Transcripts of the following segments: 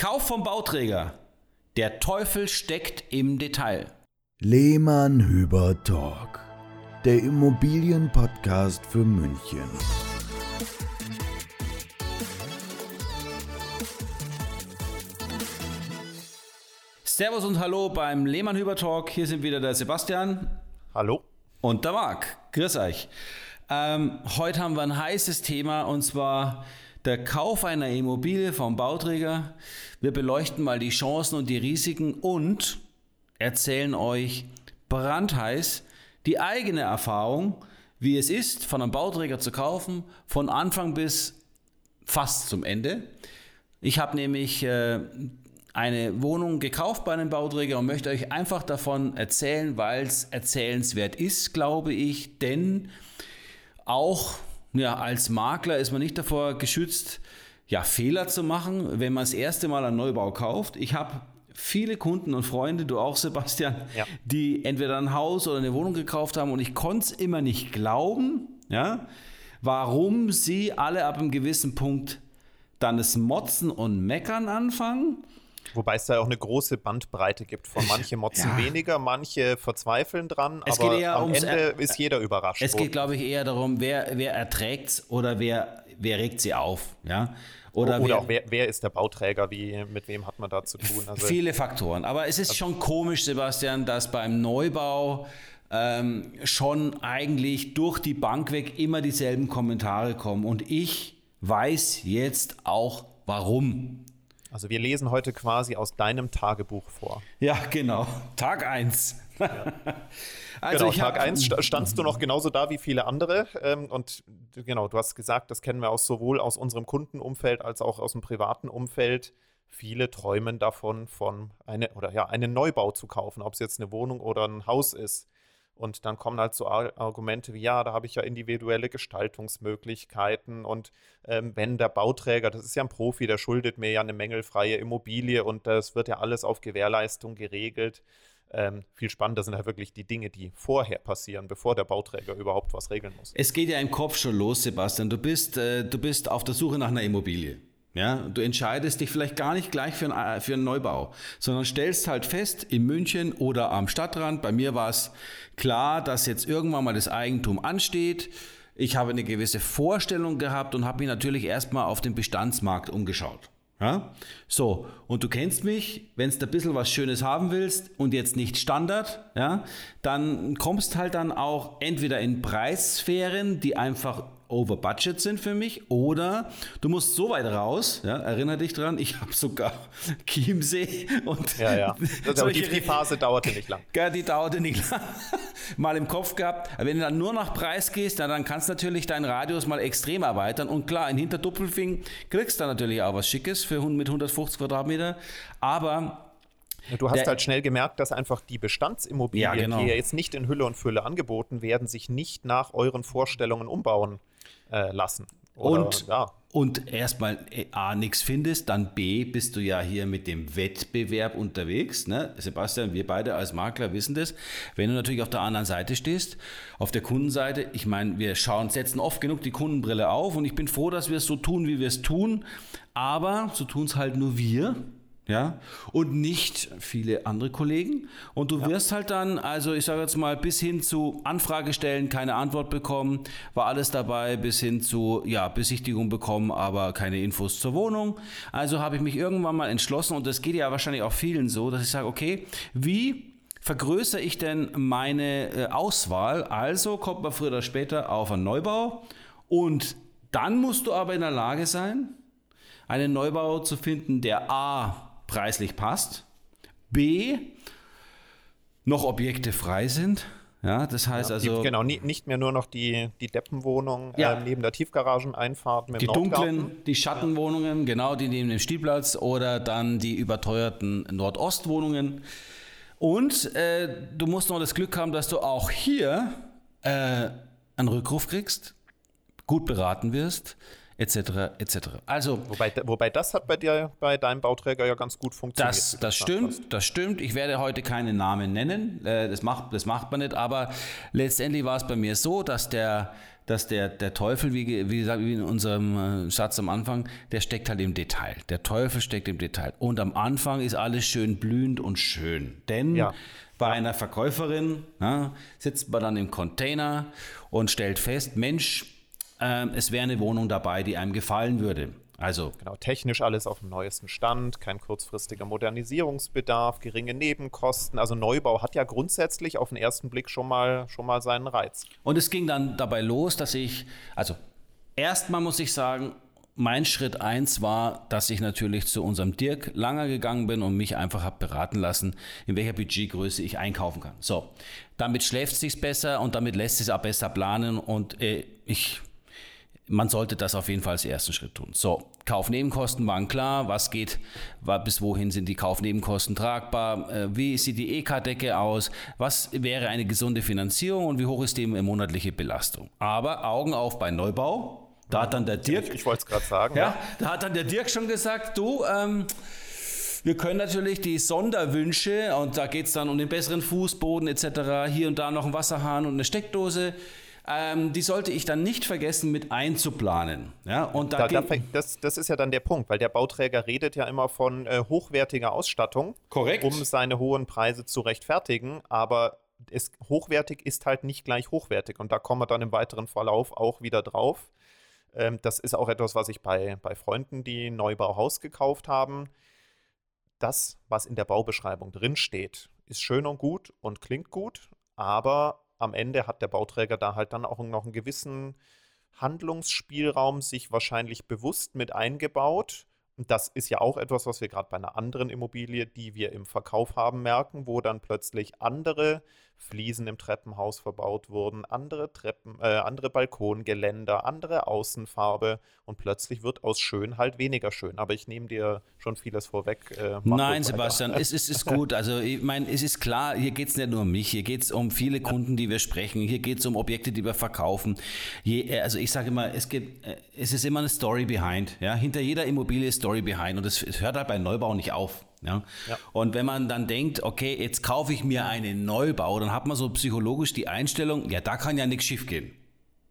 Kauf vom Bauträger. Der Teufel steckt im Detail. Lehmann Hüber Talk, der Immobilienpodcast für München. Servus und Hallo beim Lehmann Hüber Talk. Hier sind wieder der Sebastian. Hallo. Und der Marc. Grüß euch. Ähm, heute haben wir ein heißes Thema und zwar der Kauf einer Immobilie vom Bauträger. Wir beleuchten mal die Chancen und die Risiken und erzählen euch brandheiß die eigene Erfahrung, wie es ist, von einem Bauträger zu kaufen, von Anfang bis fast zum Ende. Ich habe nämlich äh, eine Wohnung gekauft bei einem Bauträger und möchte euch einfach davon erzählen, weil es erzählenswert ist, glaube ich, denn auch ja, als Makler ist man nicht davor geschützt, ja, Fehler zu machen, wenn man das erste Mal einen Neubau kauft. Ich habe viele Kunden und Freunde, du auch, Sebastian, ja. die entweder ein Haus oder eine Wohnung gekauft haben und ich konnte es immer nicht glauben, ja, warum sie alle ab einem gewissen Punkt dann das Motzen und Meckern anfangen Wobei es da auch eine große Bandbreite gibt. Von manche motzen ja. weniger, manche verzweifeln dran, es aber am Ende ist jeder überrascht. Es geht, glaube ich, eher darum, wer, wer erträgt es oder wer, wer regt sie auf. Ja? Oder, oder wer, auch wer, wer, ist der Bauträger, wie, mit wem hat man da zu tun? Also, viele Faktoren. Aber es ist also, schon komisch, Sebastian, dass beim Neubau ähm, schon eigentlich durch die Bank weg immer dieselben Kommentare kommen. Und ich weiß jetzt auch warum. Also wir lesen heute quasi aus deinem Tagebuch vor. Ja, genau. Tag 1. Ja. Also genau, Tag 1 standst du noch genauso da wie viele andere. Ähm, und genau, du hast gesagt, das kennen wir auch sowohl aus unserem Kundenumfeld als auch aus dem privaten Umfeld. Viele träumen davon, von eine oder ja, einen Neubau zu kaufen, ob es jetzt eine Wohnung oder ein Haus ist. Und dann kommen halt so Argumente wie, ja, da habe ich ja individuelle Gestaltungsmöglichkeiten. Und ähm, wenn der Bauträger, das ist ja ein Profi, der schuldet mir ja eine mängelfreie Immobilie und das wird ja alles auf Gewährleistung geregelt. Ähm, viel spannender sind halt wirklich die Dinge, die vorher passieren, bevor der Bauträger überhaupt was regeln muss. Es geht ja im Kopf schon los, Sebastian. Du bist, äh, du bist auf der Suche nach einer Immobilie. Ja, du entscheidest dich vielleicht gar nicht gleich für, ein, für einen Neubau, sondern stellst halt fest, in München oder am Stadtrand, bei mir war es klar, dass jetzt irgendwann mal das Eigentum ansteht. Ich habe eine gewisse Vorstellung gehabt und habe mich natürlich erstmal auf den Bestandsmarkt umgeschaut. Ja? So, und du kennst mich, wenn du ein bisschen was Schönes haben willst und jetzt nicht Standard, ja, dann kommst halt dann auch entweder in Preissphären, die einfach over budget sind für mich oder du musst so weit raus, ja, erinnere dich dran, ich habe sogar Chiemsee und ja, ja. Also die, die Phase dauerte nicht lang. Ja, die dauerte nicht lang. Mal im Kopf gehabt. Wenn du dann nur nach Preis gehst, dann kannst du natürlich deinen Radius mal extrem erweitern und klar, in Hinterdoppelfing kriegst du natürlich auch was Schickes für mit 150 Quadratmeter, aber Du hast der, halt schnell gemerkt, dass einfach die Bestandsimmobilien, ja, genau. die ja jetzt nicht in Hülle und Fülle angeboten werden, sich nicht nach euren Vorstellungen umbauen äh, lassen. Oder, und, ja. Und erstmal äh, A, nichts findest, dann B, bist du ja hier mit dem Wettbewerb unterwegs. Ne? Sebastian, wir beide als Makler wissen das. Wenn du natürlich auf der anderen Seite stehst, auf der Kundenseite, ich meine, wir schauen, setzen oft genug die Kundenbrille auf und ich bin froh, dass wir es so tun, wie wir es tun. Aber so tun es halt nur wir ja, und nicht viele andere Kollegen. Und du ja. wirst halt dann, also ich sage jetzt mal, bis hin zu Anfrage stellen, keine Antwort bekommen, war alles dabei, bis hin zu, ja, Besichtigung bekommen, aber keine Infos zur Wohnung. Also habe ich mich irgendwann mal entschlossen, und das geht ja wahrscheinlich auch vielen so, dass ich sage, okay, wie vergrößere ich denn meine äh, Auswahl? Also kommt man früher oder später auf einen Neubau und dann musst du aber in der Lage sein, einen Neubau zu finden, der A preislich passt. B, noch Objekte frei sind. Ja, das heißt ja, also. Genau, nicht mehr nur noch die, die Deppenwohnung ja. äh, neben der Tiefgarageneinfahrt mit Die dunklen, die Schattenwohnungen, genau, die neben dem Spielplatz oder dann die überteuerten Nordostwohnungen. Und äh, du musst noch das Glück haben, dass du auch hier äh, einen Rückruf kriegst, gut beraten wirst, etc. etc. Also wobei, wobei das hat bei dir bei deinem Bauträger ja ganz gut funktioniert. Das, das stimmt, das stimmt. Ich werde heute keine Namen nennen, äh, das macht, das macht man nicht, aber letztendlich war es bei mir so, dass der dass der, der Teufel, wie, wie gesagt, wie in unserem äh, Satz am Anfang, der steckt halt im Detail. Der Teufel steckt im Detail. Und am Anfang ist alles schön blühend und schön. Denn ja. bei einer Verkäuferin na, sitzt man dann im Container und stellt fest, Mensch, äh, es wäre eine Wohnung dabei, die einem gefallen würde. Also genau, technisch alles auf dem neuesten Stand, kein kurzfristiger Modernisierungsbedarf, geringe Nebenkosten. Also Neubau hat ja grundsätzlich auf den ersten Blick schon mal, schon mal seinen Reiz. Und es ging dann dabei los, dass ich, also erstmal muss ich sagen, mein Schritt eins war, dass ich natürlich zu unserem Dirk Langer gegangen bin und mich einfach habe beraten lassen, in welcher Budgetgröße ich einkaufen kann. So, damit schläft es sich besser und damit lässt es sich auch besser planen und äh, ich man sollte das auf jeden Fall als ersten Schritt tun. So, Kaufnebenkosten waren klar, was geht, bis wohin sind die Kaufnebenkosten tragbar, äh, wie sieht die EK-Decke aus, was wäre eine gesunde Finanzierung und wie hoch ist die monatliche Belastung. Aber Augen auf bei Neubau, da hat dann der Dirk, ich, ich wollte es gerade sagen, ja, ja, da hat dann der Dirk schon gesagt, du, ähm, wir können natürlich die Sonderwünsche, und da geht es dann um den besseren Fußboden etc., hier und da noch einen Wasserhahn und eine Steckdose, ähm, die sollte ich dann nicht vergessen mit einzuplanen. Ja, und da, da, da das, das, ist ja dann der Punkt, weil der Bauträger redet ja immer von äh, hochwertiger Ausstattung, Korrekt. um seine hohen Preise zu rechtfertigen, aber ist, hochwertig ist halt nicht gleich hochwertig und da kommen wir dann im weiteren Verlauf auch wieder drauf. Ähm, das ist auch etwas, was ich bei, bei Freunden, die Neubauhaus gekauft haben, das, was in der Baubeschreibung drinsteht, ist schön und gut und klingt gut, aber am Ende hat der Bauträger da halt dann auch noch einen gewissen Handlungsspielraum sich wahrscheinlich bewusst mit eingebaut. Und das ist ja auch etwas, was wir gerade bei einer anderen Immobilie, die wir im Verkauf haben, merken, wo dann plötzlich andere Fliesen im Treppenhaus verbaut wurden, andere Treppen, äh, andere Balkongeländer, andere Außenfarbe und plötzlich wird aus schön halt weniger schön. Aber ich nehme dir schon vieles vorweg. Äh, Nein, Sebastian, es ist, ist gut. Also ich meine, es ist klar, hier geht es nicht nur um mich, hier geht es um viele Kunden, die wir sprechen, hier geht es um Objekte, die wir verkaufen. Je, äh, also ich sage immer, es gibt, äh, es ist immer eine Story behind. Ja? Hinter jeder Immobilie ist Story behind und es hört halt bei Neubau nicht auf. Ja? ja? Und wenn man dann denkt, okay, jetzt kaufe ich mir einen Neubau, dann hat man so psychologisch die Einstellung, ja, da kann ja nichts schief gehen.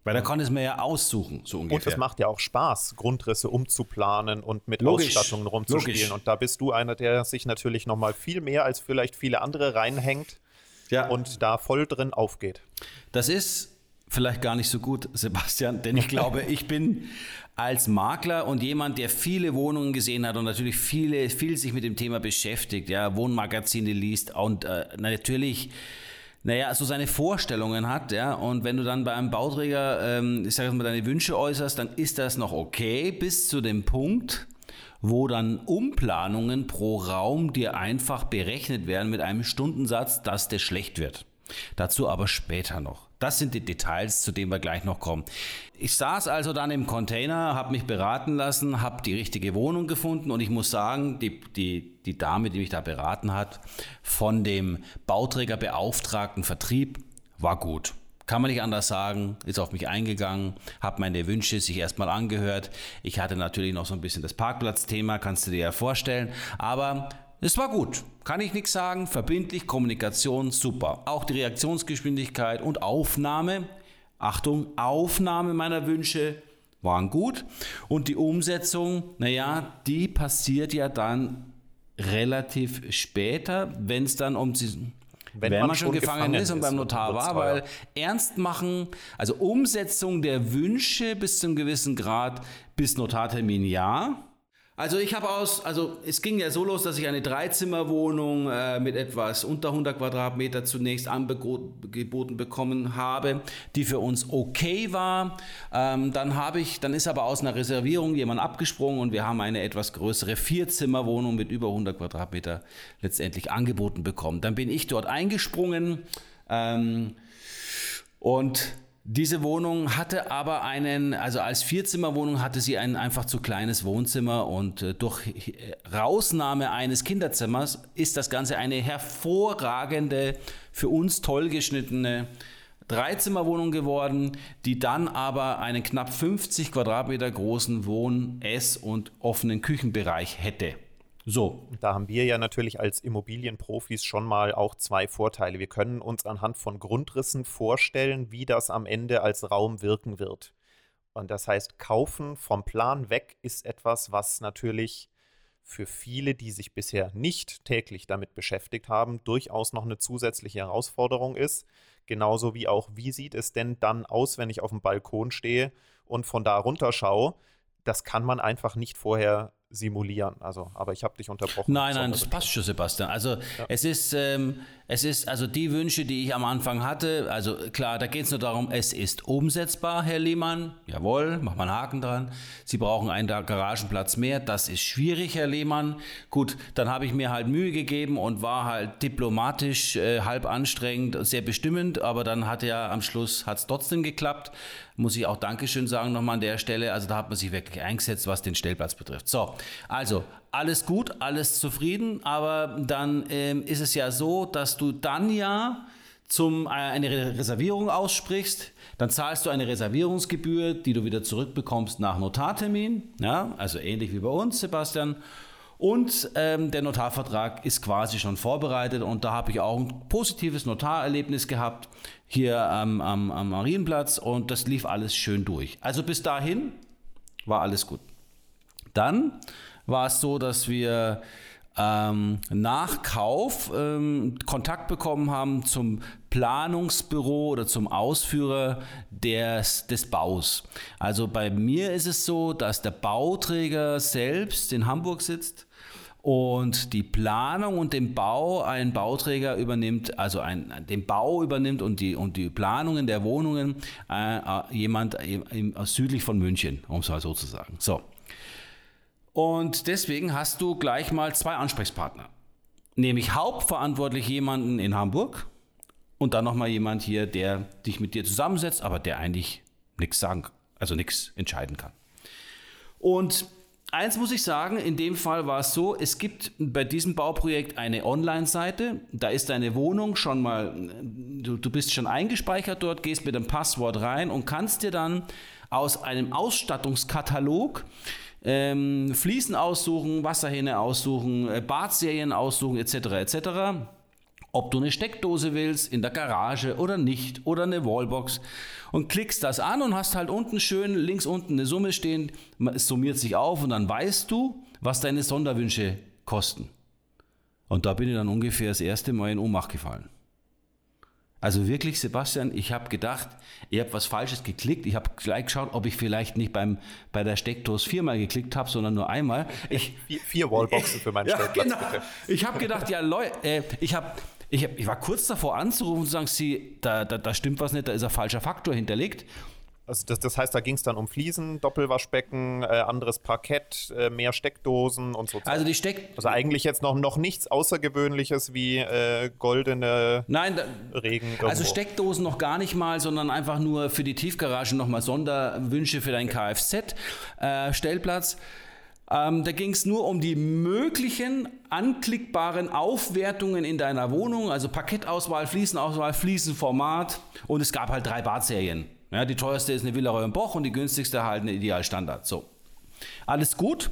Weil da kann es mir ja aussuchen, so ungefähr. Und es macht ja auch Spaß, Grundrisse umzuplanen und mit Logisch. Ausstattungen rumzuspielen. Logisch. Und da bist du einer, der sich natürlich noch mal viel mehr als vielleicht viele andere reinhängt ja. und da voll drin aufgeht. Das ist vielleicht gar nicht so gut, Sebastian, denn ich glaube, ich bin als Makler und jemand, der viele Wohnungen gesehen hat und natürlich viele, viel sich mit dem Thema beschäftigt, ja, Wohnmagazine liest und äh, natürlich naja, so seine Vorstellungen hat, ja, und wenn du dann bei einem Bauträger, ähm, ich sage jetzt mal, deine Wünsche äußerst, dann ist das noch okay, bis zu dem Punkt, wo dann Umplanungen pro Raum dir einfach berechnet werden mit einem Stundensatz, dass der schlecht wird. Dazu aber später noch. Das sind die Details, zu denen wir gleich noch kommen. Ich saß also dann im Container, habe mich beraten lassen, habe die richtige Wohnung gefunden und ich muss sagen, die, die, die Dame, die mich da beraten hat, von dem Bauträger beauftragten Vertrieb war gut. Kann man nicht anders sagen, ist auf mich eingegangen, hat meine Wünsche sich erstmal angehört. Ich hatte natürlich noch so ein bisschen das Parkplatzthema, kannst du dir ja vorstellen, aber es war gut, kann ich nichts sagen. Verbindlich, Kommunikation, super. Auch die Reaktionsgeschwindigkeit und Aufnahme, Achtung, Aufnahme meiner Wünsche waren gut. Und die Umsetzung, naja, die passiert ja dann relativ später, wenn es dann um die, wenn, wenn man, man, schon gefangen, gefangen ist und beim Notar war, weil ernst machen, also Umsetzung der Wünsche bis zum gewissen Grad bis Notartermin ja, also ich habe aus, also es ging ja so los, dass ich eine Dreizimmerwohnung äh, mit etwas unter 100 Quadratmeter zunächst angeboten bekommen habe, die für uns okay war. Ähm, dann habe ich, dann ist aber aus einer Reservierung jemand abgesprungen und wir haben eine etwas größere Vierzimmerwohnung mit über 100 Quadratmeter letztendlich angeboten bekommen. Dann bin ich dort eingesprungen ähm, und diese Wohnung hatte aber einen, also als Vierzimmerwohnung hatte sie ein einfach zu kleines Wohnzimmer und äh, durch Rausnahme eines Kinderzimmers ist das Ganze eine hervorragende, für uns toll geschnittene Dreizimmerwohnung geworden, die dann aber einen knapp 50 Quadratmeter großen Wohn-, Ess- und offenen Küchenbereich hätte. So. Da haben wir ja natürlich als Immobilienprofis schon mal auch zwei Vorteile. Wir können uns anhand von Grundrissen vorstellen, wie das am Ende als Raum wirken wird. Und das heißt, kaufen vom Plan weg ist etwas, was natürlich für viele, die sich bisher nicht täglich damit beschäftigt haben, durchaus noch eine zusätzliche Herausforderung ist. Genauso wie auch, wie sieht es denn dann aus, wenn ich auf dem Balkon stehe und von da runter schaue? Das kann man einfach nicht vorher simulieren. Also, aber ich habe dich unterbrochen. Nein, nein, das passt schon, Sebastian. Also ja. es ist, ähm, es ist, also die Wünsche, die ich am Anfang hatte, also klar, da geht es nur darum, es ist umsetzbar, Herr Lehmann. Jawohl, mach mal einen Haken dran. Sie brauchen einen Garagenplatz mehr. Das ist schwierig, Herr Lehmann. Gut, dann habe ich mir halt Mühe gegeben und war halt diplomatisch, äh, halb anstrengend, sehr bestimmend, aber dann hat ja am Schluss hat es trotzdem geklappt. Muss ich auch Dankeschön sagen nochmal an der Stelle. Also da hat man sich wirklich eingesetzt, was den Stellplatz betrifft. So, also alles gut, alles zufrieden, aber dann ähm, ist es ja so, dass du dann ja zum, äh, eine Reservierung aussprichst, dann zahlst du eine Reservierungsgebühr, die du wieder zurückbekommst nach Notartermin, ja, also ähnlich wie bei uns, Sebastian. Und ähm, der Notarvertrag ist quasi schon vorbereitet und da habe ich auch ein positives Notarerlebnis gehabt hier ähm, am, am Marienplatz und das lief alles schön durch. Also bis dahin war alles gut. Dann war es so, dass wir ähm, nach Kauf ähm, Kontakt bekommen haben zum Planungsbüro oder zum Ausführer des, des Baus. Also bei mir ist es so, dass der Bauträger selbst in Hamburg sitzt und die Planung und den Bau ein Bauträger übernimmt, also ein, den Bau übernimmt und die, und die Planungen der Wohnungen äh, äh jemand im, südlich von München, um es mal so zu sagen. So. Und deswegen hast du gleich mal zwei Ansprechpartner. Nämlich hauptverantwortlich jemanden in Hamburg und dann nochmal jemand hier, der dich mit dir zusammensetzt, aber der eigentlich nichts sagen, also nichts entscheiden kann. Und eins muss ich sagen, in dem Fall war es so, es gibt bei diesem Bauprojekt eine Online-Seite, da ist deine Wohnung schon mal, du, du bist schon eingespeichert dort, gehst mit dem Passwort rein und kannst dir dann aus einem Ausstattungskatalog ähm, Fliesen aussuchen, Wasserhähne aussuchen, äh, Badserien aussuchen etc. etc. Ob du eine Steckdose willst in der Garage oder nicht oder eine Wallbox und klickst das an und hast halt unten schön links unten eine Summe stehen, es summiert sich auf und dann weißt du, was deine Sonderwünsche kosten. Und da bin ich dann ungefähr das erste Mal in Ohnmacht gefallen. Also wirklich, Sebastian, ich habe gedacht, ihr habt was Falsches geklickt. Ich habe gleich geschaut, ob ich vielleicht nicht beim, bei der Steckdose viermal geklickt habe, sondern nur einmal. Ich, vier, vier Wallboxen für meinen ja, Stellplatz, genau. bitte. Ich habe gedacht, ja, Leute, äh, ich habe ich, hab, ich war kurz davor anzurufen und zu sagen, Sie, da, da, da stimmt was nicht, da ist ein falscher Faktor hinterlegt. Also das, das heißt, da ging es dann um Fliesen, Doppelwaschbecken, äh, anderes Parkett, äh, mehr Steckdosen und so. Also die Steck... Also eigentlich jetzt noch, noch nichts Außergewöhnliches wie äh, goldene Nein, da, Regen. Irgendwo. Also Steckdosen noch gar nicht mal, sondern einfach nur für die Tiefgarage nochmal Sonderwünsche für deinen Kfz-Stellplatz. Ähm, da ging es nur um die möglichen anklickbaren Aufwertungen in deiner Wohnung, also Parkettauswahl, Fliesenauswahl, Fliesenformat und es gab halt drei Badserien. Ja, die teuerste ist eine Villa Boch und die günstigste halt eine Idealstandard. So. Alles gut.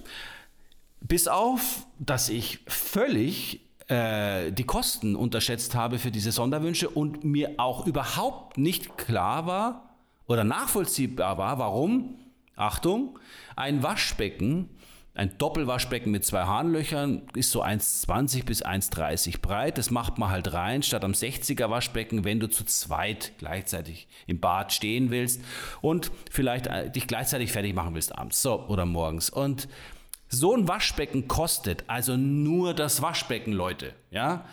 Bis auf, dass ich völlig äh, die Kosten unterschätzt habe für diese Sonderwünsche und mir auch überhaupt nicht klar war oder nachvollziehbar war, warum, Achtung, ein Waschbecken ein Doppelwaschbecken mit zwei Harnlöchern ist so 1,20 bis 1,30 breit. Das macht man halt rein, statt am 60er Waschbecken, wenn du zu zweit gleichzeitig im Bad stehen willst und vielleicht äh, dich gleichzeitig fertig machen willst abends so, oder morgens. Und so ein Waschbecken kostet also nur das Waschbecken, Leute. Ja?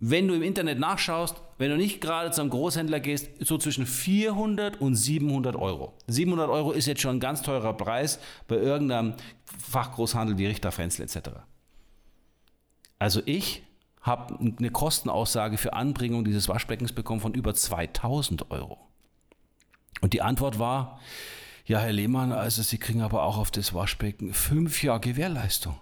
Wenn du im Internet nachschaust, wenn du nicht gerade zum Großhändler gehst, so zwischen 400 und 700 Euro. 700 Euro ist jetzt schon ein ganz teurer Preis bei irgendeinem Fachgroßhandel wie Richter, Frenzel etc. Also ich habe eine Kostenaussage für Anbringung dieses Waschbeckens bekommen von über 2000 Euro. Und die Antwort war, ja, Herr Lehmann, also Sie kriegen aber auch auf das Waschbecken fünf Jahre Gewährleistung.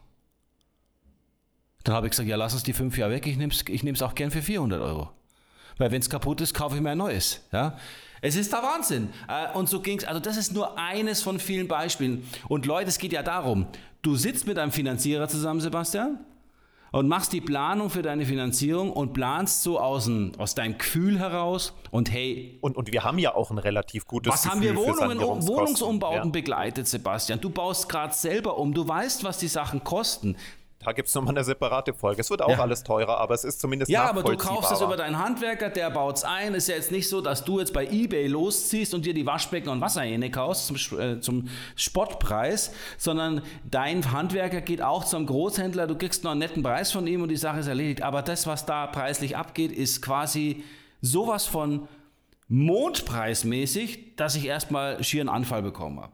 Dann habe ich gesagt, ja, lass uns die fünf Jahre weg, ich nehme es ich auch gern für 400 Euro. Weil wenn es kaputt ist, kaufe ich mir ein neues. Ja? Es ist der Wahnsinn. Äh, und so ging es. Also das ist nur eines von vielen Beispielen. Und Leute, es geht ja darum, du sitzt mit einem Finanzierer zusammen, Sebastian, und machst die Planung für deine Finanzierung und planst so aus, ein, aus deinem Gefühl heraus und hey. Und, und wir haben ja auch ein relativ gutes Was Gefühl haben wir Wohnungen, Wohnungsumbauten ja. begleitet, Sebastian? Du baust gerade selber um, du weißt, was die Sachen kosten. Da gibt es nochmal eine separate Folge. Es wird auch ja. alles teurer, aber es ist zumindest Ja, aber du kaufst es über deinen Handwerker, der baut es ein. Ist ja jetzt nicht so, dass du jetzt bei Ebay losziehst und dir die Waschbecken und Wasserhähne kaufst zum, äh, zum Spottpreis, sondern dein Handwerker geht auch zum Großhändler, du kriegst noch einen netten Preis von ihm und die Sache ist erledigt. Aber das, was da preislich abgeht, ist quasi sowas von mondpreismäßig, dass ich erstmal schier einen Anfall bekommen habe.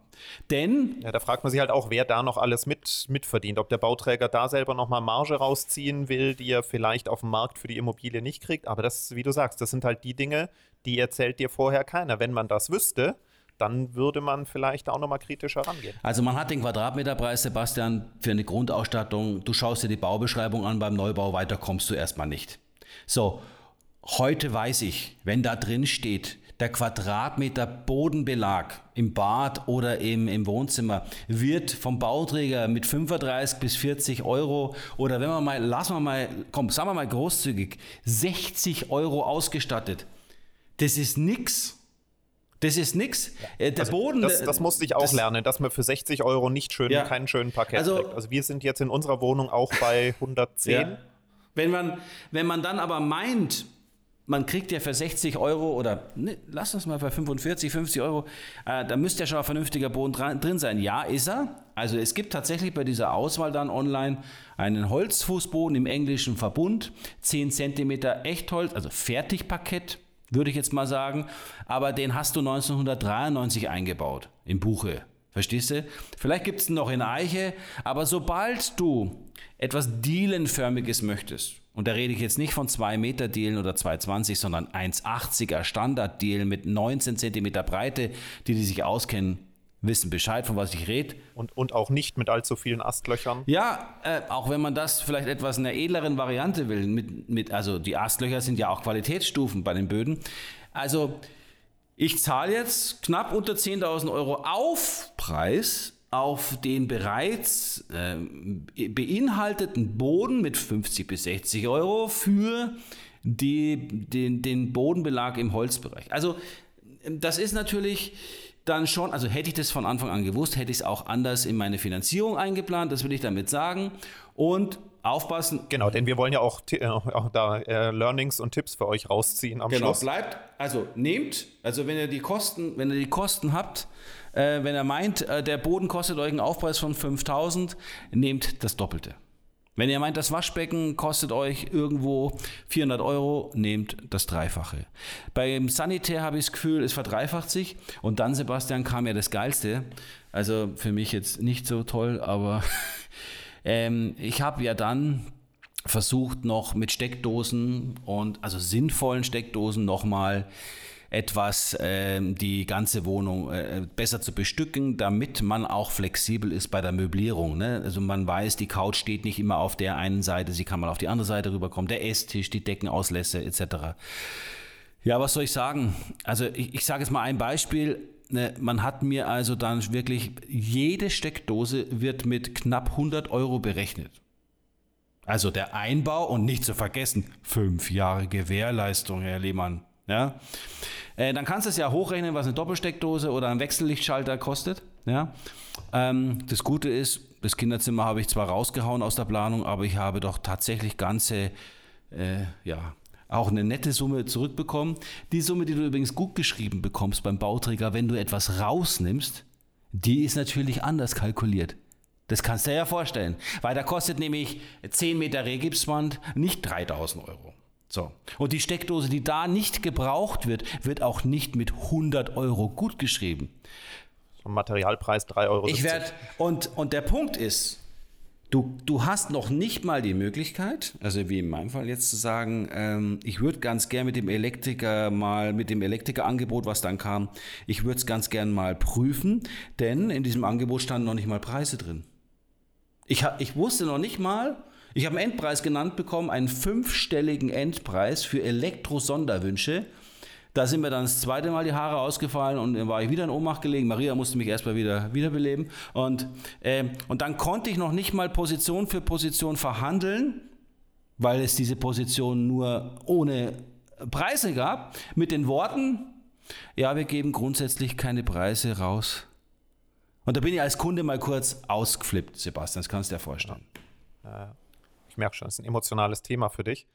Denn. Ja, da fragt man sich halt auch, wer da noch alles mit, mitverdient. Ob der Bauträger da selber nochmal Marge rausziehen will, die er vielleicht auf dem Markt für die Immobilie nicht kriegt. Aber das, wie du sagst, das sind halt die Dinge, die erzählt dir vorher keiner. Wenn man das wüsste, dann würde man vielleicht auch nochmal kritischer rangehen. Also man hat den Quadratmeterpreis, Sebastian, für eine Grundausstattung. Du schaust dir die Baubeschreibung an, beim Neubau weiter kommst du erstmal nicht. So, heute weiß ich, wenn da drin steht, der Quadratmeter Bodenbelag im Bad oder im, im Wohnzimmer wird vom Bauträger mit 35 bis 40 Euro oder wenn wir mal, lassen wir mal, komm, sagen wir mal großzügig, 60 Euro ausgestattet. Das ist nix. Das ist nix. Äh, der also Boden. Das, das musste ich auch das, lernen, dass man für 60 Euro nicht schön, ja. keinen schönen Parkett also, kriegt. Also wir sind jetzt in unserer Wohnung auch bei 110. Ja. Wenn man, wenn man dann aber meint, man kriegt ja für 60 Euro oder ne, lass uns mal für 45, 50 Euro, äh, da müsste ja schon ein vernünftiger Boden dran, drin sein. Ja, ist er. Also es gibt tatsächlich bei dieser Auswahl dann online einen Holzfußboden im englischen Verbund, 10 cm Echtholz, also Fertigparkett, würde ich jetzt mal sagen. Aber den hast du 1993 eingebaut im Buche. Verstehst du? Vielleicht gibt es noch in Eiche, aber sobald du etwas Dielenförmiges möchtest, und da rede ich jetzt nicht von 2 Meter Dielen oder 2,20, sondern 1,80er Standard-Dielen mit 19 Zentimeter Breite, die die sich auskennen, wissen Bescheid, von was ich rede. Und, und auch nicht mit allzu vielen Astlöchern. Ja, äh, auch wenn man das vielleicht etwas in der edleren Variante will. Mit, mit, also die Astlöcher sind ja auch Qualitätsstufen bei den Böden. Also ich zahle jetzt knapp unter 10.000 Euro Aufpreis auf den bereits äh, beinhalteten Boden mit 50 bis 60 Euro für die, den, den Bodenbelag im Holzbereich. Also das ist natürlich dann schon, also hätte ich das von Anfang an gewusst, hätte ich es auch anders in meine Finanzierung eingeplant, das will ich damit sagen. Und aufpassen. Genau, denn wir wollen ja auch, äh, auch da äh, Learnings und Tipps für euch rausziehen am genau, Schluss. Genau, bleibt, also nehmt, also wenn ihr die Kosten, wenn ihr die Kosten habt, äh, wenn er meint, äh, der Boden kostet euch einen Aufpreis von 5000, nehmt das Doppelte. Wenn ihr meint, das Waschbecken kostet euch irgendwo 400 Euro, nehmt das Dreifache. Beim Sanitär habe ich das Gefühl, es verdreifacht sich. Und dann, Sebastian, kam ja das Geilste. Also für mich jetzt nicht so toll, aber ähm, ich habe ja dann versucht, noch mit Steckdosen und also sinnvollen Steckdosen nochmal etwas äh, die ganze Wohnung äh, besser zu bestücken, damit man auch flexibel ist bei der Möblierung. Ne? Also man weiß, die Couch steht nicht immer auf der einen Seite, sie kann mal auf die andere Seite rüberkommen, der Esstisch, die Deckenauslässe etc. Ja, was soll ich sagen? Also ich, ich sage jetzt mal ein Beispiel. Ne, man hat mir also dann wirklich, jede Steckdose wird mit knapp 100 Euro berechnet. Also der Einbau und nicht zu vergessen, fünf Jahre Gewährleistung, Herr Lehmann. Ja? Äh, dann kannst du es ja hochrechnen, was eine Doppelsteckdose oder ein Wechsellichtschalter kostet. Ja? Ähm, das Gute ist, das Kinderzimmer habe ich zwar rausgehauen aus der Planung, aber ich habe doch tatsächlich ganze, äh, ja, auch eine nette Summe zurückbekommen. Die Summe, die du übrigens gut geschrieben bekommst beim Bauträger, wenn du etwas rausnimmst, die ist natürlich anders kalkuliert. Das kannst du dir ja vorstellen, weil da kostet nämlich 10 Meter Regipswand nicht 3000 Euro. So. Und die Steckdose, die da nicht gebraucht wird, wird auch nicht mit 100 Euro gut geschrieben. Materialpreis 3,70 Euro. Ich werde, und, und der Punkt ist, du, du hast noch nicht mal die Möglichkeit, also wie in meinem Fall jetzt zu sagen, ähm, ich würde ganz gern mit dem Elektriker mal, mit dem Elektrikerangebot, was dann kam, ich würde es ganz gern mal prüfen, denn in diesem Angebot standen noch nicht mal Preise drin. Ich, ich wusste noch nicht mal, Ich habe einen Endpreis genannt bekommen, einen fünfstelligen Endpreis für Elektro-Sonderwünsche. Da sind mir dann das zweite Mal die Haare ausgefallen und dann war ich wieder in Ohnmacht gelegen. Maria musste mich erstmal wieder wiederbeleben. Und, äh, und dann konnte ich noch nicht mal Position für Position verhandeln, weil es diese Position nur ohne Preise gab, mit den Worten, ja, wir geben grundsätzlich keine Preise raus. Und da bin ich als Kunde mal kurz ausgeflippt, Sebastian, das kannst du dir vorstellen. Ich merke schon, das ist ein emotionales Thema für dich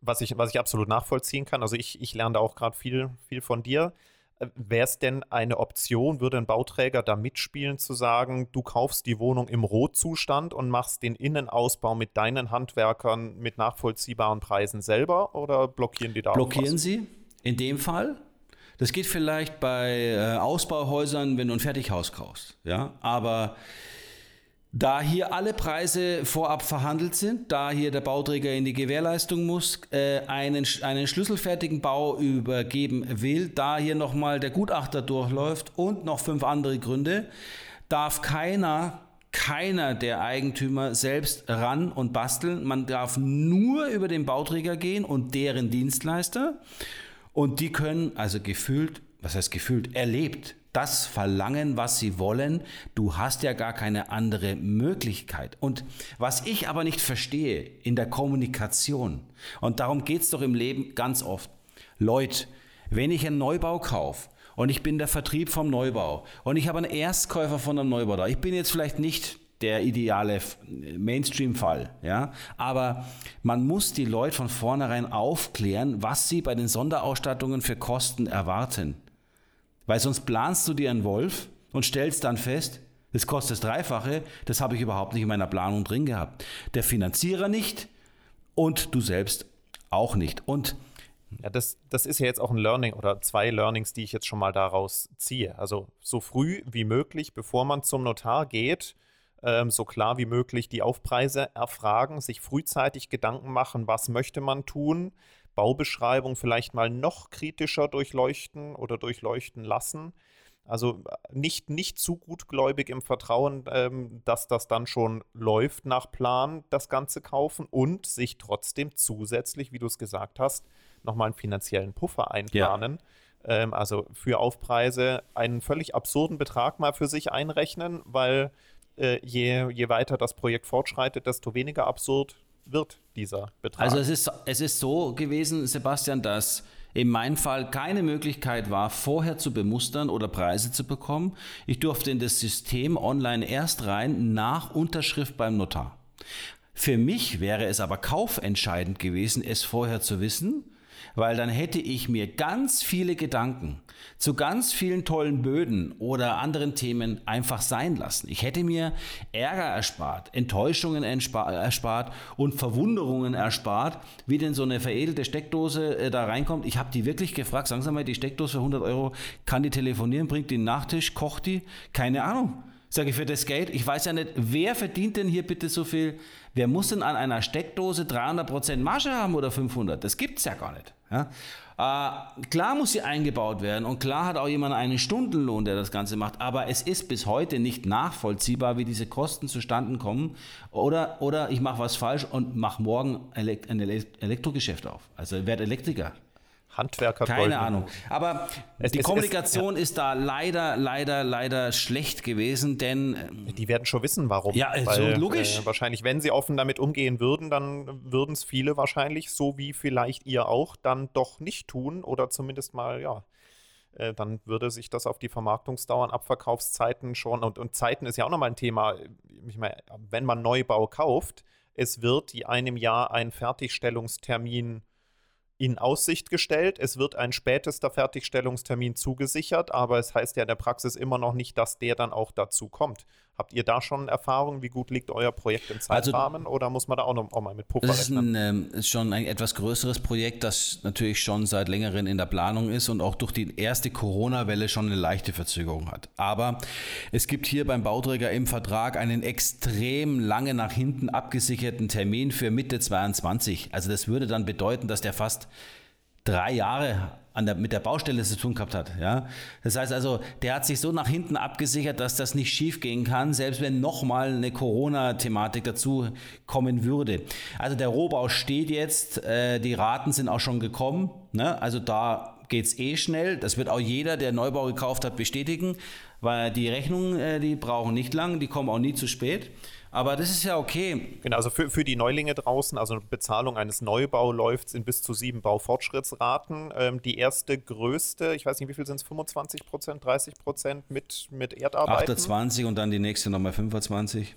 was ich, was ich absolut nachvollziehen kann. Also ich, ich lerne da auch gerade viel, viel von dir. Äh, Wäre es denn eine Option, würde ein Bauträger da mitspielen, zu sagen, du kaufst die Wohnung im Rotzustand und machst den Innenausbau mit deinen Handwerkern mit nachvollziehbaren Preisen selber oder blockieren die da Blockieren sie in dem Fall? Das geht vielleicht bei äh, Ausbauhäusern, wenn du ein Fertighaus kaufst, ja, aber da hier alle Preise vorab verhandelt sind, da hier der Bauträger in die Gewährleistung muss, äh, einen, einen schlüsselfertigen Bau übergeben will, da hier nochmal der Gutachter durchläuft und noch fünf andere Gründe, darf keiner, keiner der Eigentümer selbst ran und basteln. Man darf nur über den Bauträger gehen und deren Dienstleister. Und die können also gefühlt, was heißt gefühlt, erlebt das verlangen, was sie wollen. Du hast ja gar keine andere Möglichkeit. Und was ich aber nicht verstehe in der Kommunikation, und darum geht es doch im Leben ganz oft, Leute, wenn ich einen Neubau kaufe und ich bin der Vertrieb vom Neubau und ich habe einen Erstkäufer von einem Neubau da, ich bin jetzt vielleicht nicht der ideale Mainstream-Fall, ja. Aber man muss die Leute von vornherein aufklären, was sie bei den Sonderausstattungen für Kosten erwarten. Weil sonst planst du dir einen Wolf und stellst dann fest, das kostet das Dreifache, das habe ich überhaupt nicht in meiner Planung drin gehabt. Der Finanzierer nicht und du selbst auch nicht. Und ja, das, das ist ja jetzt auch ein Learning oder zwei Learnings, die ich jetzt schon mal daraus ziehe. Also so früh wie möglich, bevor man zum Notar geht, ähm, so klar wie möglich die Aufpreise erfragen, sich frühzeitig Gedanken machen, was möchte man tun, Baubeschreibung vielleicht mal noch kritischer durchleuchten oder durchleuchten lassen. Also äh, nicht, nicht zu gutgläubig im Vertrauen, ähm, dass das dann schon läuft nach Plan, das Ganze kaufen und sich trotzdem zusätzlich, wie du es gesagt hast, nochmal einen finanziellen Puffer einplanen. Ja. Ähm, also für Aufpreise einen völlig absurden Betrag mal für sich einrechnen, weil äh, je, je weiter das Projekt fortschreitet, desto weniger absurd wird dieser Betrag. Also es ist, es ist so gewesen, Sebastian, dass in meinem Fall keine Möglichkeit war, vorher zu bemustern oder Preise zu bekommen. Ich durfte in das System online erst rein nach Unterschrift beim Notar. Für mich wäre es aber kaufentscheidend gewesen, es vorher zu wissen weil dann hätte ich mir ganz viele Gedanken zu ganz vielen tollen Böden oder anderen Themen einfach sein lassen. Ich hätte mir Ärger erspart, Enttäuschungen erspart und Verwunderungen erspart, wie denn so eine veredelte Steckdose äh, da reinkommt. Ich habe die wirklich gefragt, sagen Sie mal, die Steckdose für 100 Euro, kann die telefonieren, bringt die einen Nachtisch, kocht die? Keine Ahnung. Sage ich für das Geld, ich weiß ja nicht, wer verdient denn hier bitte so viel? Wer muss denn an einer Steckdose 300% Marge haben oder 500%? Das gibt es ja gar nicht. Ja? Äh, klar muss sie eingebaut werden und klar hat auch jemand einen Stundenlohn, der das Ganze macht, aber es ist bis heute nicht nachvollziehbar, wie diese Kosten zustande kommen. Oder, oder ich mache was falsch und mache morgen ein Elektrogeschäft auf. Also werde Elektriker. Handwerker. Keine Goldene. Ahnung. Aber es, die es, Kommunikation es, ja. ist da leider, leider, leider schlecht gewesen, denn. Ähm, die werden schon wissen, warum. Ja, Weil, so logisch. Äh, wahrscheinlich, wenn sie offen damit umgehen würden, dann würden es viele wahrscheinlich, so wie vielleicht ihr auch, dann doch nicht tun oder zumindest mal, ja. Äh, dann würde sich das auf die Vermarktungsdauern, Abverkaufszeiten schon, und, und Zeiten ist ja auch nochmal ein Thema. Ich meine, wenn man Neubau kauft, es wird einem Jahr ein Fertigstellungstermin in Aussicht gestellt. Es wird ein spätester Fertigstellungstermin zugesichert, aber es heißt ja in der Praxis immer noch nicht, dass der dann auch dazu kommt. Habt ihr da schon Erfahrung? Wie gut liegt euer Projekt im also Zeitrahmen also, oder muss man da auch, noch, auch mal mit Puffer das ist ähm, ist schon ein etwas größeres Projekt, das natürlich schon seit längerem in der Planung ist und auch durch die erste Corona-Welle schon eine leichte Verzögerung hat. Aber es gibt hier beim Bauträger im Vertrag einen extrem lange nach hinten abgesicherten Termin für Mitte 22. Also das würde dann bedeuten, dass der fast drei Jahre an der, mit der Baustelle zu tun gehabt hat. Ja? Das heißt also, der hat sich so nach hinten abgesichert, dass das nicht schief gehen kann, selbst wenn nochmal eine Corona-Thematik dazu kommen würde. Also der Rohbau steht jetzt, äh, die Raten sind auch schon gekommen. Ne? Also da geht es eh schnell. Das wird auch jeder, der Neubau gekauft hat, bestätigen, weil die Rechnungen, äh, die brauchen nicht lang, die kommen auch nie zu spät. Aber das ist ja okay. Genau, also für, für die Neulinge draußen, also Bezahlung eines Neubaus läuft in bis zu sieben Baufortschrittsraten. Ähm, die erste größte, ich weiß nicht, wie viel sind es, 25 Prozent, 30 Prozent mit, mit Erdarbeiten? 28 und dann die nächste nochmal 25.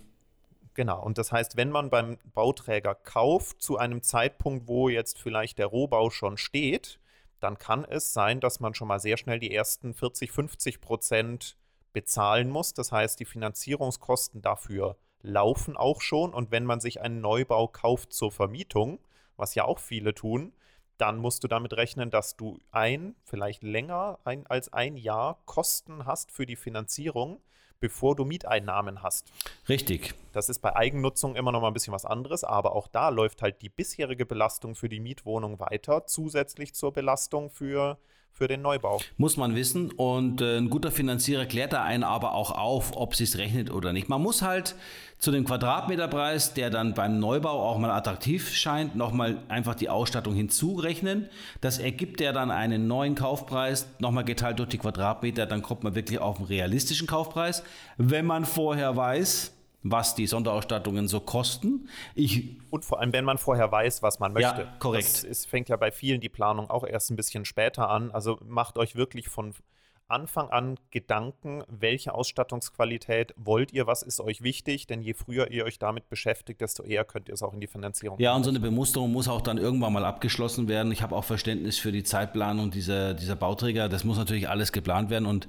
Genau, und das heißt, wenn man beim Bauträger kauft, zu einem Zeitpunkt, wo jetzt vielleicht der Rohbau schon steht, dann kann es sein, dass man schon mal sehr schnell die ersten 40, 50 Prozent bezahlen muss. Das heißt, die Finanzierungskosten dafür laufen auch schon. Und wenn man sich einen Neubau kauft zur Vermietung, was ja auch viele tun, dann musst du damit rechnen, dass du ein, vielleicht länger ein, als ein Jahr Kosten hast für die Finanzierung, bevor du Mieteinnahmen hast. Richtig. Das ist bei Eigennutzung immer noch mal ein bisschen was anderes, aber auch da läuft halt die bisherige Belastung für die Mietwohnung weiter, zusätzlich zur Belastung für für den Neubau. Muss man wissen. Und äh, ein guter Finanzierer klärt da einen aber auch auf, ob es sich rechnet oder nicht. Man muss halt zu dem Quadratmeterpreis, der dann beim Neubau auch mal attraktiv scheint, nochmal einfach die Ausstattung hinzurechnen. Das ergibt ja dann einen neuen Kaufpreis, nochmal geteilt durch die Quadratmeter, dann kommt man wirklich auf einen realistischen Kaufpreis. Wenn man vorher weiß, was die Sonderausstattungen so kosten. Ich und vor allem, wenn man vorher weiß, was man möchte. Ja, korrekt. Ist, fängt ja bei vielen die Planung auch erst ein bisschen später an. Also macht euch wirklich von Anfang an Gedanken, welche Ausstattungsqualität wollt ihr, was ist euch wichtig, denn je früher ihr euch damit beschäftigt, desto eher könnt ihr es auch in die Finanzierung. Ja, und so eine Bemusterung muss auch dann irgendwann mal abgeschlossen werden. Ich habe auch Verständnis für die Zeitplanung dieser, dieser Bauträger. Das muss natürlich alles geplant werden und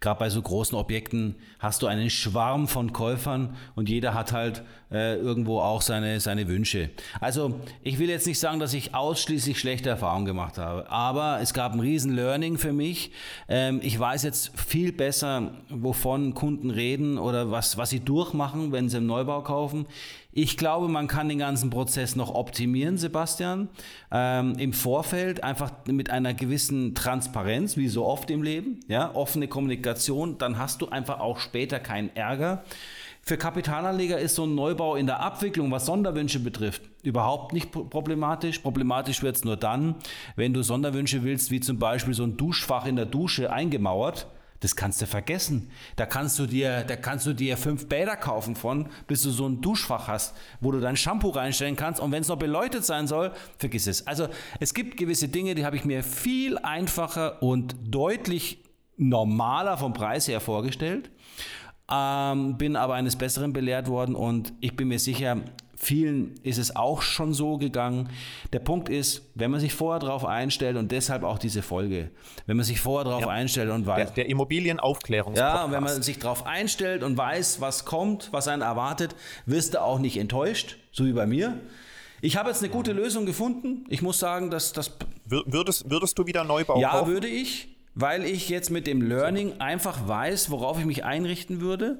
gerade bei so großen Objekten hast du einen Schwarm von Käufern und jeder hat halt äh, irgendwo auch seine, seine Wünsche. Also ich will jetzt nicht sagen, dass ich ausschließlich schlechte Erfahrungen gemacht habe, aber es gab ein riesen Learning für mich. Ähm, ich weiß jetzt viel besser, wovon Kunden reden oder was, was sie durchmachen, wenn sie einen Neubau kaufen. Ich glaube, man kann den ganzen Prozess noch optimieren, Sebastian, ähm, im Vorfeld einfach mit einer gewissen Transparenz, wie so oft im Leben, ja, offene Kommunikation, dann hast du einfach auch später keinen Ärger. Für Kapitalanleger ist so ein Neubau in der Abwicklung, was Sonderwünsche betrifft, überhaupt nicht problematisch. Problematisch wird es nur dann, wenn du Sonderwünsche willst, wie zum Beispiel so ein Duschfach in der Dusche eingemauert. Das kannst du vergessen. Da kannst du dir, da kannst du dir fünf Bäder kaufen von, bis du so ein Duschfach hast, wo du dein Shampoo reinstellen kannst. Und wenn es noch beleuchtet sein soll, vergiss es. Also es gibt gewisse Dinge, die habe ich mir viel einfacher und deutlich normaler vom Preis her vorgestellt ähm, bin aber eines Besseren belehrt worden und ich bin mir sicher, vielen ist es auch schon so gegangen. Der Punkt ist, wenn man sich vorher darauf einstellt und deshalb auch diese Folge, wenn man sich vorher darauf ja. einstellt und weiß. Der, der Immobilienaufklärungs. Ja, wenn man sich darauf einstellt und weiß, was kommt, was einen erwartet, wirst du auch nicht enttäuscht, so wie bei mir. Ich habe jetzt eine gute Lösung gefunden. Ich muss sagen, dass das. Würdest, würdest du wieder Neubau ja, kaufen? Ja, würde ich weil ich jetzt mit dem Learning einfach weiß, worauf ich mich einrichten würde.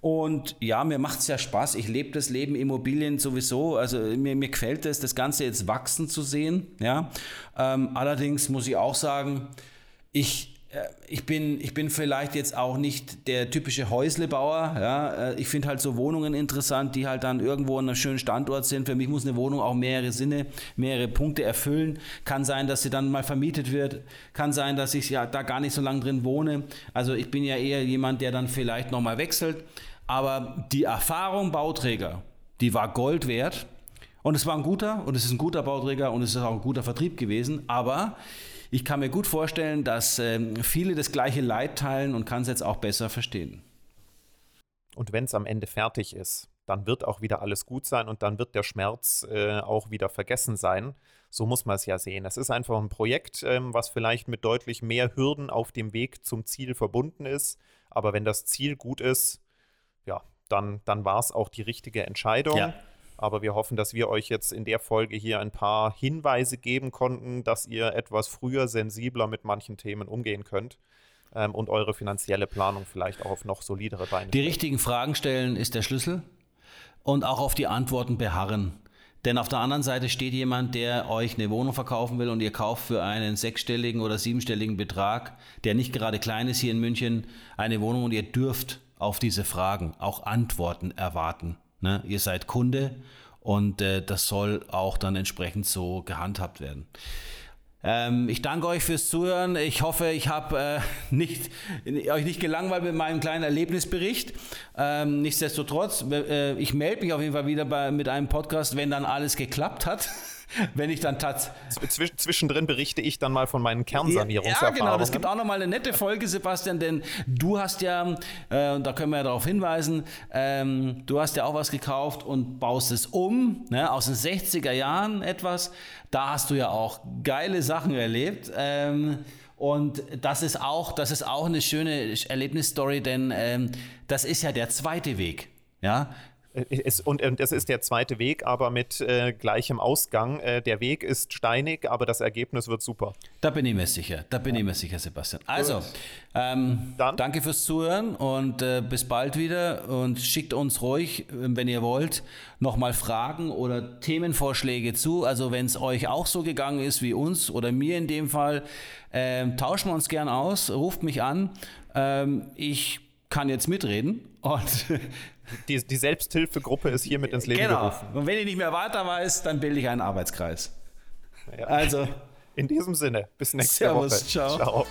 Und ja, mir macht es ja Spaß. Ich lebe das Leben Immobilien sowieso. Also mir, mir gefällt es, das Ganze jetzt wachsen zu sehen. Ja. Ähm, allerdings muss ich auch sagen, ich ich bin, ich bin vielleicht jetzt auch nicht der typische Häuslebauer. Ja. Äh, ich finde halt so Wohnungen interessant, die halt dann irgendwo an einem schönen Standort sind. Für mich muss eine Wohnung auch mehrere Sinne, mehrere Punkte erfüllen. Kann sein, dass sie dann mal vermietet wird. Kann sein, dass ich ja da gar nicht so lange drin wohne. Also ich bin ja eher jemand, der dann vielleicht nochmal wechselt. Aber die Erfahrung Bauträger, die war Gold wert. Und es war ein guter und es ist ein guter Bauträger und es ist auch ein guter Vertrieb gewesen. Aber ich kann mir gut vorstellen, dass ähm, viele das gleiche Leid teilen und kann es jetzt auch besser verstehen. Und wenn es am Ende fertig ist, dann wird auch wieder alles gut sein und dann wird der Schmerz äh, auch wieder vergessen sein. So muss man es ja sehen. Es ist einfach ein Projekt, ähm, was vielleicht mit deutlich mehr Hürden auf dem Weg zum Ziel verbunden ist. Aber wenn das Ziel gut ist, ja, dann, dann war es auch die richtige Entscheidung. Ja. Aber wir hoffen, dass wir euch jetzt in der Folge hier ein paar Hinweise geben konnten, dass ihr etwas früher sensibler mit manchen Themen umgehen könnt ähm, und eure finanzielle Planung vielleicht auch auf noch solidere Beine. Die richtigen Fragen stellen ist der Schlüssel und auch auf die Antworten beharren. Denn auf der anderen Seite steht jemand, der euch eine Wohnung verkaufen will und ihr kauft für einen sechsstelligen oder siebenstelligen Betrag, der nicht gerade klein ist hier in München, eine Wohnung und ihr dürft auf diese Fragen auch Antworten erwarten. Ne? Ihr seid Kunde und äh, das soll auch dann entsprechend so gehandhabt werden. Ähm, ich danke euch fürs Zuhören. Ich hoffe, ich habe äh, nicht, euch nicht gelangweilt mit meinem kleinen Erlebnisbericht. Ähm, nichtsdestotrotz, äh, ich melde mich auf jeden Fall wieder bei, mit einem Podcast, wenn dann alles geklappt hat. wenn ich dann tatsächlich. Zwischendrin berichte ich dann mal von meinen Kernsanierungserfahrungen. Ja, genau. Das gibt auch nochmal eine nette Folge, Sebastian, denn du hast ja, äh, da können wir ja darauf hinweisen, ähm, du hast ja auch was gekauft und baust es um, ne, aus den 60er Jahren etwas. Da hast du ja auch geile Sachen erlebt. Ähm, und das ist auch, das ist auch eine schöne Erlebnisstory, denn ähm, das ist ja der zweite Weg. Ja, es, und, und es ist der zweite Weg, aber mit äh, gleichem Ausgang. Äh, der Weg ist steinig, aber das Ergebnis wird super. Da bin ich mir sicher. Da bin ja. ich mir sicher, Sebastian. Also, ähm, danke fürs Zuhören und äh, bis bald wieder. Und schickt uns ruhig, wenn ihr wollt, nochmal Fragen oder Themenvorschläge zu. Also, wenn es euch auch so gegangen ist wie uns oder mir in dem Fall, ähm, tauschen wir uns gern aus. Ruft mich an. Ähm, ich kann jetzt mitreden und die, die Selbsthilfegruppe ist hiermit ins Leben genau. gerufen. Und wenn ich nicht mehr weiter weiß, dann bilde ich einen Arbeitskreis. Ja. Also. In diesem Sinne, bis nächste Servus, Woche. Ciao. ciao.